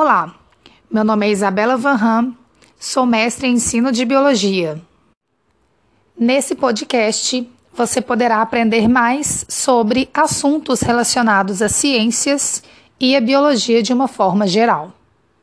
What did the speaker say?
Olá, meu nome é Isabela Van Ham, sou mestre em ensino de biologia. Nesse podcast, você poderá aprender mais sobre assuntos relacionados às ciências e à biologia de uma forma geral.